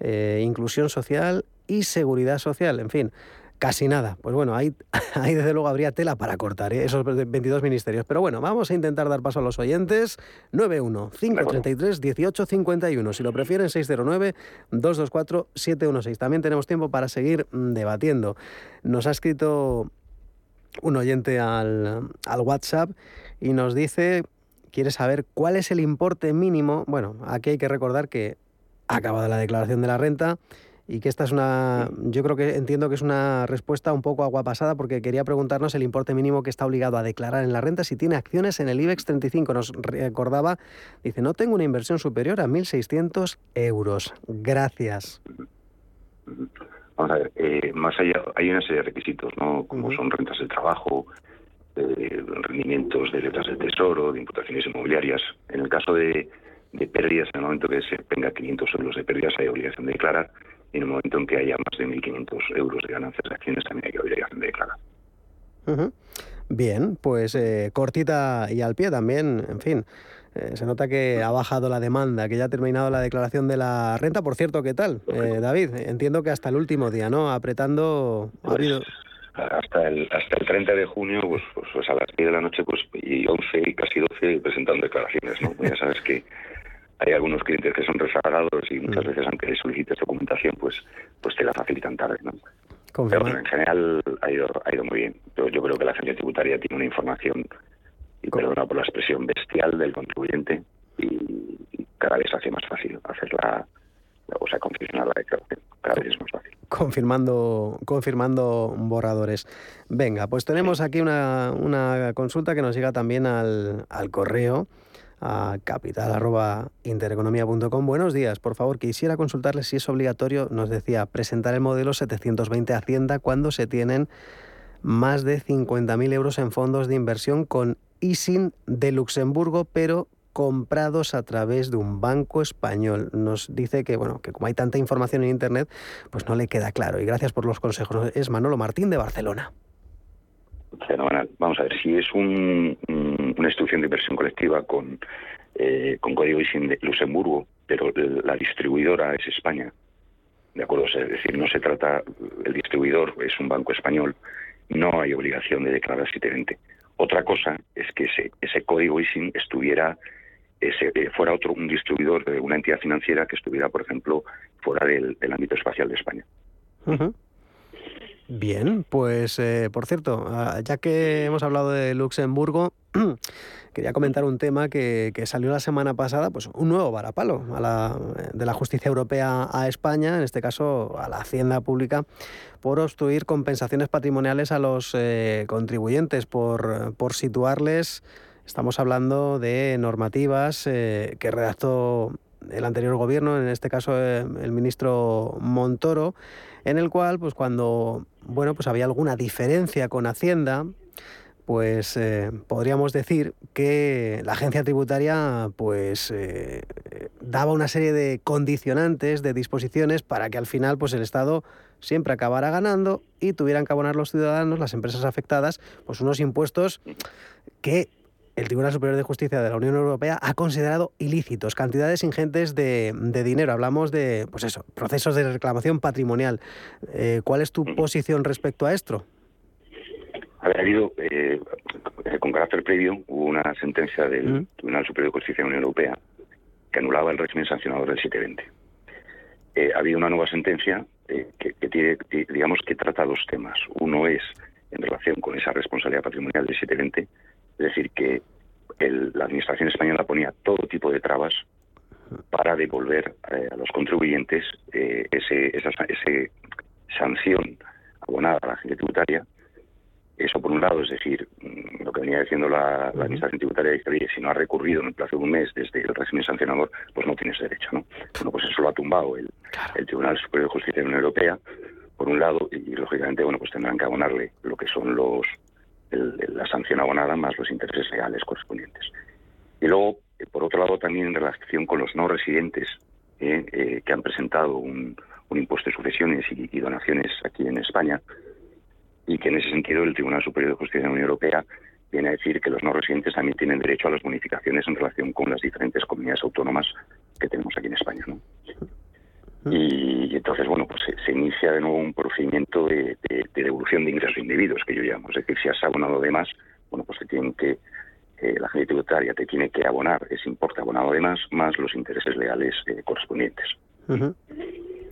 eh, Inclusión Social y Seguridad Social, en fin. Casi nada. Pues bueno, ahí, ahí desde luego habría tela para cortar ¿eh? esos 22 ministerios. Pero bueno, vamos a intentar dar paso a los oyentes. 91-533-1851. Si lo prefieren, 609-224-716. También tenemos tiempo para seguir debatiendo. Nos ha escrito un oyente al, al WhatsApp y nos dice, quiere saber cuál es el importe mínimo. Bueno, aquí hay que recordar que ha acabado la declaración de la renta y que esta es una, yo creo que entiendo que es una respuesta un poco agua pasada porque quería preguntarnos el importe mínimo que está obligado a declarar en la renta si tiene acciones en el IBEX 35. Nos recordaba, dice, no tengo una inversión superior a 1.600 euros. Gracias. Vamos a ver, eh, más allá, hay una serie de requisitos, ¿no? Como son rentas del trabajo, eh, rendimientos de letras del tesoro, de imputaciones inmobiliarias. En el caso de, de pérdidas, en el momento que se tenga 500 euros de pérdidas, hay obligación de declarar y en el momento en que haya más de 1.500 euros de ganancias de acciones también hay obligación de declarar. Bien, pues eh, cortita y al pie también, en fin. Eh, se nota que ha bajado la demanda, que ya ha terminado la declaración de la renta. Por cierto, ¿qué tal, eh, David? Entiendo que hasta el último día, ¿no? Apretando... ha habido... Pues, hasta el, hasta el 30 de junio, pues, pues, pues, a las 10 de la noche, pues y 11 y casi 12 presentando declaraciones, ¿no? ya sabes que hay algunos clientes que son rezagados y muchas mm. veces aunque solicites documentación pues pues te la facilitan tarde ¿no? pero en general ha ido, ha ido muy bien yo, yo creo que la agencia tributaria tiene una información y perdona por la expresión bestial del contribuyente y, cada vez hace más fácil hacer la, o sea confirmar la declaración. Cada vez es más fácil. Confirmando confirmando borradores. Venga pues tenemos aquí una, una consulta que nos llega también al, al correo a capital.intereconomía.com. Buenos días, por favor, quisiera consultarle si es obligatorio, nos decía, presentar el modelo 720 Hacienda cuando se tienen más de 50.000 euros en fondos de inversión con ISIN de Luxemburgo, pero comprados a través de un banco español. Nos dice que, bueno, que como hay tanta información en Internet, pues no le queda claro. Y gracias por los consejos. Es Manolo Martín de Barcelona. Fenomenal. Vamos a ver, si es un, una instrucción de inversión colectiva con, eh, con código ISIN de Luxemburgo, pero la distribuidora es España, ¿de acuerdo? es decir, no se trata, el distribuidor es un banco español, no hay obligación de declarar diferente. Otra cosa es que ese, ese código ISIN estuviera, ese, eh, fuera otro, un distribuidor de una entidad financiera que estuviera, por ejemplo, fuera del, ámbito espacial de España. Bien, pues eh, por cierto, ah, ya que hemos hablado de Luxemburgo, quería comentar un tema que, salió la semana pasada, pues un nuevo varapalo a la, de la justicia europea a España, en este caso a la Hacienda Pública, por obstruir compensaciones patrimoniales a los eh, contribuyentes, por, por situarles, estamos hablando de normativas eh, que redactó el anterior gobierno, en este caso eh, el ministro Montoro, en el cual, pues cuando, bueno, pues había alguna diferencia con Hacienda, pues eh, podríamos decir que la agencia tributaria pues daba una serie de condicionantes, de disposiciones para que al final pues el Estado siempre acabara ganando y tuvieran que abonar los ciudadanos, las empresas afectadas, pues unos impuestos que el Tribunal Superior de Justicia de la Unión Europea ha considerado ilícitos, cantidades ingentes de, de dinero. Hablamos de, pues eso, procesos de reclamación patrimonial. Eh, ¿Cuál es tu posición respecto a esto? A ver, ha habido, eh, con carácter previo, hubo una sentencia del Tribunal Superior de Justicia de la Unión Europea que anulaba el régimen sancionador del 720. Eh, ha habido una nueva sentencia eh, que, que tiene, digamos, que trata dos temas. Uno es en relación con esa responsabilidad patrimonial del 720, es decir, que el- la Administración española ponía todo tipo de trabas para devolver eh, a los contribuyentes eh, ese, esa ese sanción abonada a la agencia tributaria. Eso por un lado, es decir, mm, lo que venía diciendo la, la Administración Tributaria, que oye, si no ha recurrido en el plazo de un mes desde el régimen sancionador, pues no tienes derecho, ¿no? Bueno, pues eso lo ha tumbado el, el Tribunal Superior de Justicia de la Unión Europea, por un lado, y, lógicamente, bueno, pues tendrán que abonarle lo que son los el- la sanción abonada más los intereses reales correspondientes. Y luego, eh, por otro lado, también en relación con los no residentes eh, eh, que han presentado un, impuesto de sucesiones y, donaciones aquí en España, y que en ese sentido el Tribunal Superior de Justicia de la Unión Europea viene a decir que los no residentes también tienen derecho a las bonificaciones en relación con las diferentes comunidades autónomas que tenemos aquí en España. Y entonces, bueno, pues se, inicia de nuevo un procedimiento de, de- de devolución de ingresos indebidos, que yo llamo. Es decir, si has abonado de más, bueno, pues te tienen que, eh, la agencia tributaria te tiene que abonar ese importe abonado de más, más los intereses legales eh, correspondientes.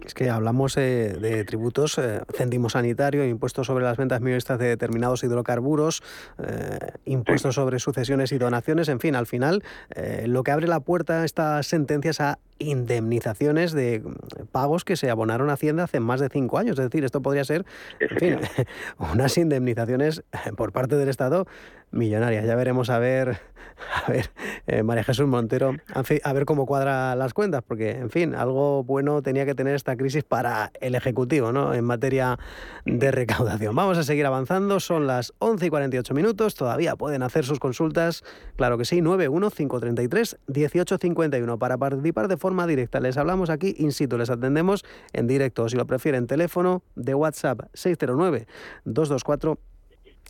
Es que hablamos eh, de tributos, eh, céntimo sanitario, impuestos sobre las ventas minoristas de determinados hidrocarburos, eh, impuestos sobre sucesiones y donaciones, en fin, al final eh, lo que abre la puerta a estas sentencias a indemnizaciones de mm, pagos que se abonaron a Hacienda hace más de cinco años. Es decir, esto podría ser, en fin, unas indemnizaciones eh, por parte del Estado millonarias. Ya veremos a ver, a ver, eh, María Jesús Montero, a ver cómo cuadra las cuentas, porque, en fin, algo bueno tenía que tener esta crisis para el Ejecutivo, ¿no? En materia de recaudación. Vamos a seguir avanzando, son las 11 y 48 minutos, todavía pueden hacer sus consultas, claro que sí, 91533-1851 para participar de forma directa. Les hablamos aquí in situ, les atendemos en directo, o si lo prefieren, teléfono de WhatsApp 609 224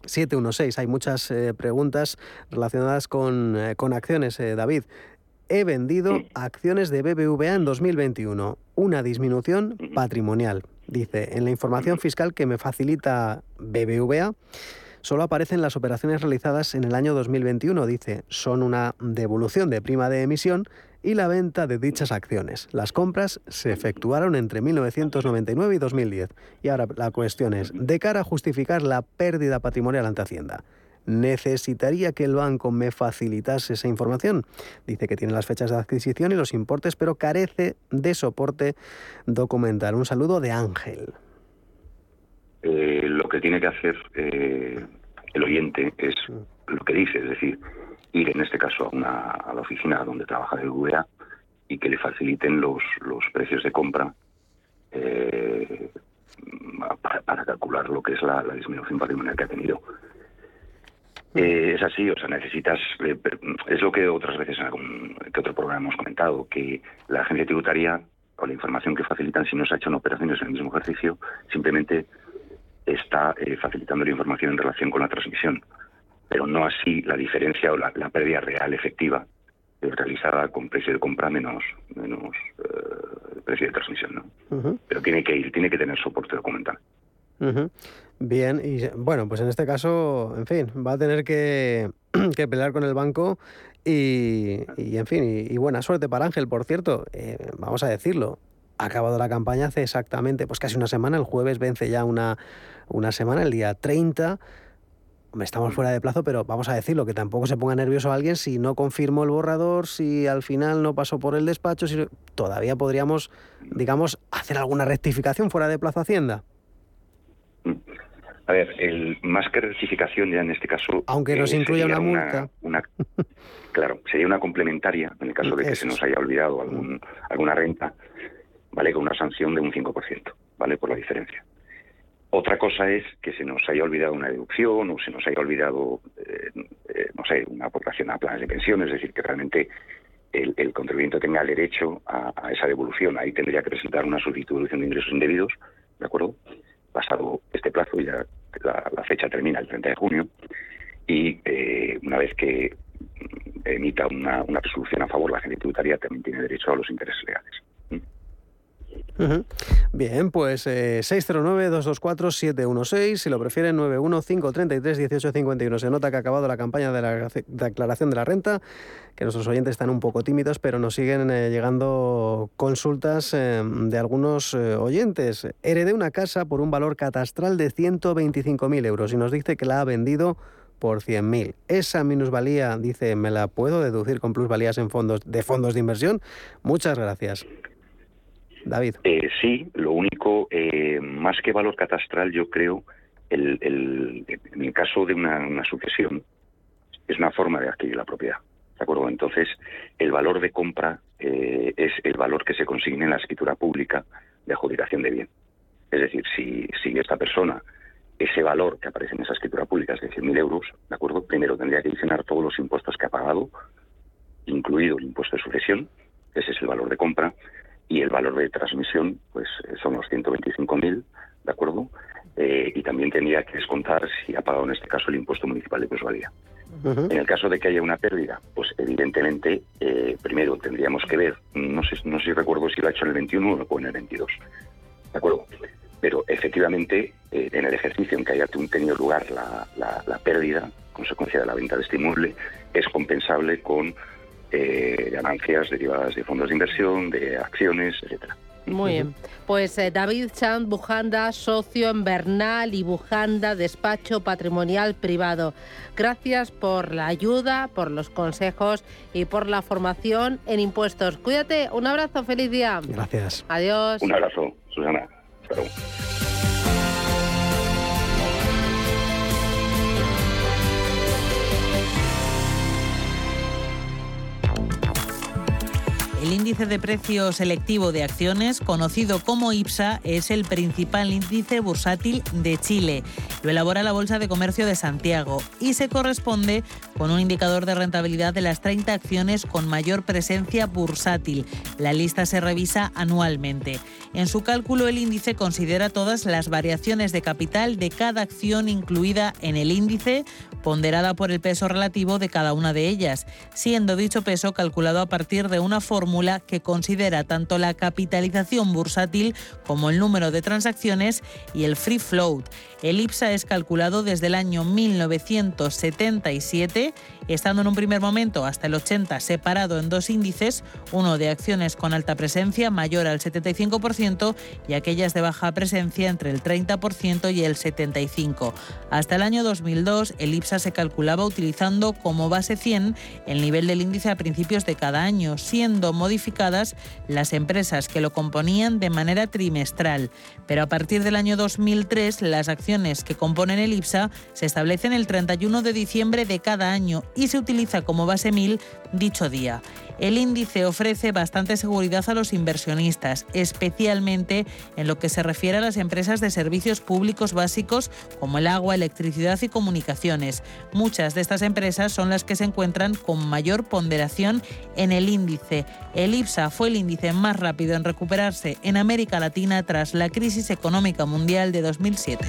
716. Hay muchas eh, preguntas relacionadas con, eh, con acciones, eh, David. He vendido acciones de BBVA en 2021. Una disminución patrimonial. Dice, en la información fiscal que me facilita BBVA, solo aparecen las operaciones realizadas en el año 2021. Dice, son una devolución de prima de emisión y la venta de dichas acciones. Las compras se efectuaron entre 1999 y 2010. Y ahora la cuestión es, de cara a justificar la pérdida patrimonial ante Hacienda, ¿necesitaría que el banco me facilitase esa información? Dice que tiene las fechas de adquisición y los importes, pero carece de soporte documental. Un saludo de Ángel. Eh, lo que tiene que hacer eh, el oyente es lo que dice, es decir, ir en este caso a, una, a la oficina donde trabaja el VA y que le faciliten los, los precios de compra eh, para, para calcular lo que es la, la disminución patrimonial que ha tenido. Eh, es así, o sea, necesitas, eh, es lo que otras veces en algún que otro programa hemos comentado, que la agencia tributaria o la información que facilitan si no se ha hecho en operaciones en el mismo ejercicio, simplemente está eh, facilitando la información en relación con la transmisión, pero no así la diferencia o la, la pérdida real efectiva realizada con precio de compra menos menos eh, precio de transmisión, ¿no? Pero tiene que ir, tiene que tener soporte documental. Bien, y bueno, pues en este caso, en fin, va a tener que, que pelear con el banco y, y, en fin, y, y buena suerte para Ángel. Por cierto, eh, vamos a decirlo, ha acabado la campaña hace exactamente, pues casi una semana, el jueves vence ya una, una semana, el día 30. Estamos fuera de plazo, pero vamos a decirlo, que tampoco se ponga nervioso alguien si no confirmó el borrador, si al final no pasó por el despacho, si todavía podríamos, digamos, hacer alguna rectificación fuera de plazo Hacienda. A ver, el, más que rectificación ya en este caso... Aunque nos eh, incluya una multa. una- claro, sería una complementaria en el caso de que Eso se nos haya olvidado algún, alguna renta, ¿vale? Con una sanción de un 5%, ¿vale? Por la diferencia. Otra cosa es que se nos haya olvidado una deducción o se nos haya olvidado, eh, eh, no sé, una aportación a planes de pensiones, es decir, que realmente el, contribuyente tenga derecho a, esa devolución. Ahí tendría que presentar una solicitud de devolución de ingresos indebidos, ¿de acuerdo? Pasado este plazo, ya la, la fecha termina el 30 de junio, y eh, una vez que mm, emita una, una resolución a favor la agencia tributaria, también tiene derecho a los intereses legales. Ujú. Bien, pues eh, 609-224-716, si lo prefieren 91533-1851. Se nota que ha acabado la campaña de la declaración de la renta, que nuestros oyentes están un poco tímidos, pero nos siguen eh, llegando consultas eh, de algunos eh, oyentes. Heredé una casa por un valor catastral de 125.000 euros y nos dice que la ha vendido por 100.000. Esa minusvalía, dice, ¿me la puedo deducir con plusvalías en fondos de fondos de inversión? Muchas gracias. David. Eh, sí, lo único, eh, más que valor catastral, yo creo, el, el- en el caso de una, sucesión, es una forma de adquirir la propiedad. ¿De acuerdo? Entonces, el valor de compra eh, es el valor que se consigne en la escritura pública de adjudicación de bien. Es decir, si, si esta persona, ese valor que aparece en esa escritura pública es de 100.000 euros, ¿de acuerdo? Primero tendría que adicionar todos los impuestos que ha pagado, incluido el impuesto de sucesión, ese es el valor de compra, y el valor de transmisión, pues eh, son los 125.000, ¿de acuerdo? Eh, y también tendría que descontar si ha pagado en este caso el impuesto municipal de plusvalía. En el caso de que haya una pérdida, pues evidentemente, eh, primero tendríamos que ver, no sé, no sé si recuerdo si lo ha hecho en el 21 o en el 22, ¿de acuerdo? Pero efectivamente, eh, en el ejercicio en que haya tenido lugar la, la- la pérdida, consecuencia de la venta de este inmueble, es compensable con eh, ganancias derivadas de fondos de inversión, de acciones, etcétera. Muy bien. Pues eh, David Chand Bujanda, socio en Bernal y Bujanda, despacho patrimonial privado. Gracias por la ayuda, por los consejos y por la formación en impuestos. Cuídate, un abrazo, feliz día. Gracias. Adiós. Un abrazo, Susana. Hasta luego. El índice de precio selectivo de acciones, conocido como IPSA, es el principal índice bursátil de Chile. Lo elabora la Bolsa de Comercio de Santiago y se corresponde con un indicador de rentabilidad de las 30 acciones con mayor presencia bursátil. La lista se revisa anualmente. En su cálculo, el índice considera todas las variaciones de capital de cada acción incluida en el índice, ponderada por el peso relativo de cada una de ellas, siendo dicho peso calculado a partir de una que considera tanto la capitalización bursátil como el número de transacciones y el free float. El IPSA es calculado desde el año 1977, estando en un primer momento hasta el 80 separado en dos índices, uno de acciones con alta presencia mayor al 75% y aquellas de baja presencia entre el 30% y el 75%. Hasta el año 2002 el IPSA se calculaba utilizando como base 100 el nivel del índice a principios de cada año, siendo modificadas las empresas que lo componían de manera trimestral. Pero a partir del año 2003 las acciones que componen el IPSA se establecen el 31 de diciembre de cada año y se utiliza como base 1000 dicho día. El índice ofrece bastante seguridad a los inversionistas, especialmente en lo que se refiere a las empresas de servicios públicos básicos como el agua, electricidad y comunicaciones. Muchas de estas empresas son las que se encuentran con mayor ponderación en el índice. El IPSA fue el índice más rápido en recuperarse en América Latina tras la crisis económica mundial de 2007.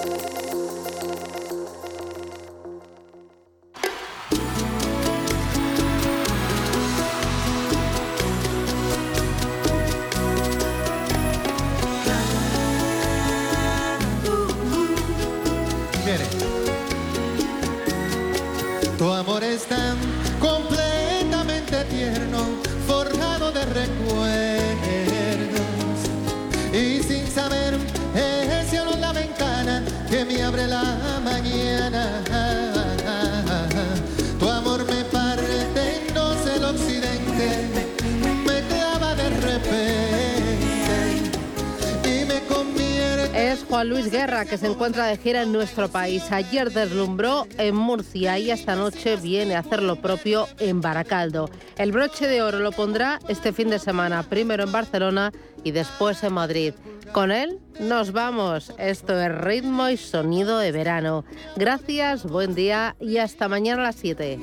Encuentra de gira en nuestro país. Ayer deslumbró en Murcia y esta noche viene a hacer lo propio en Baracaldo. El broche de oro lo pondrá este fin de semana, primero en Barcelona y después en Madrid. Con él nos vamos. Esto es ritmo y sonido de verano. Gracias, buen día y hasta mañana a las 7.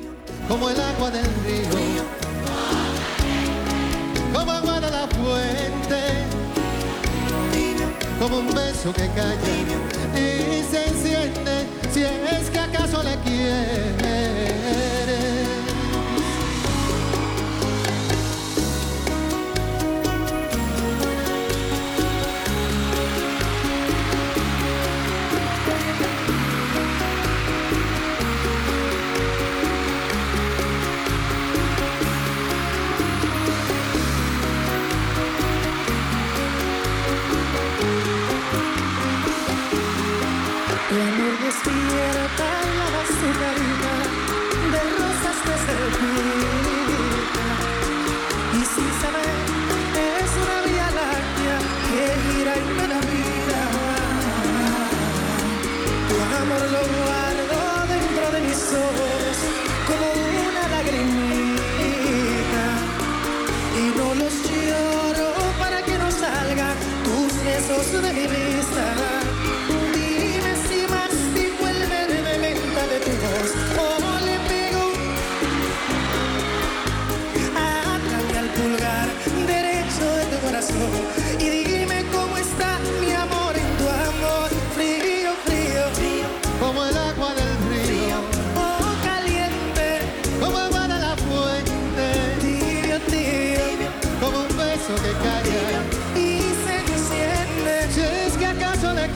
como el agua del río, como agua de la fuente, como un beso que calla besos de mi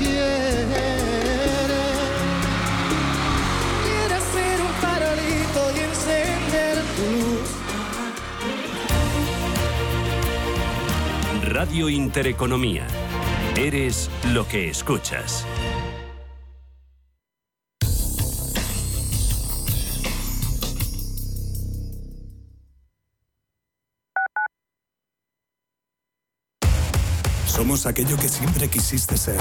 quieres. Quiero ser un farolito y encender tu luz. Radio Intereconomía. Eres lo que escuchas. Somos aquello que siempre quisiste ser.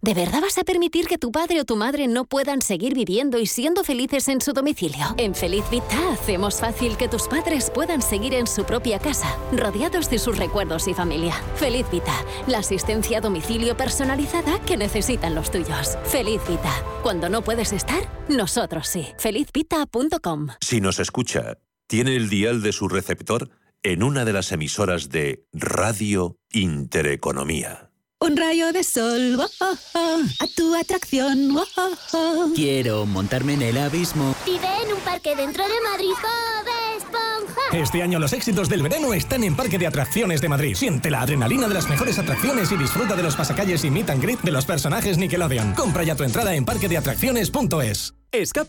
¿De verdad vas a permitir que tu padre o tu madre no puedan seguir viviendo y siendo felices en su domicilio? En Feliz Vita hacemos fácil que tus padres puedan seguir en su propia casa, rodeados de sus recuerdos y familia. Feliz Vita, la asistencia a domicilio personalizada que necesitan los tuyos. Feliz Vita, cuando no puedes estar, nosotros sí. Felizvita.com Si nos escucha, tiene el dial de su receptor en una de las emisoras de Radio Intereconomía. Un rayo de sol, oh, oh, oh, a tu atracción. oh, oh, oh. Quiero montarme en el abismo. Vive en un parque dentro de Madrid, Bob Esponja. Este año los éxitos del verano están en Parque de Atracciones de Madrid. Siente la adrenalina de las mejores atracciones y disfruta de los pasacalles y meet and greet de los personajes Nickelodeon. Compra ya tu entrada en parquedeatracciones.es. Escapa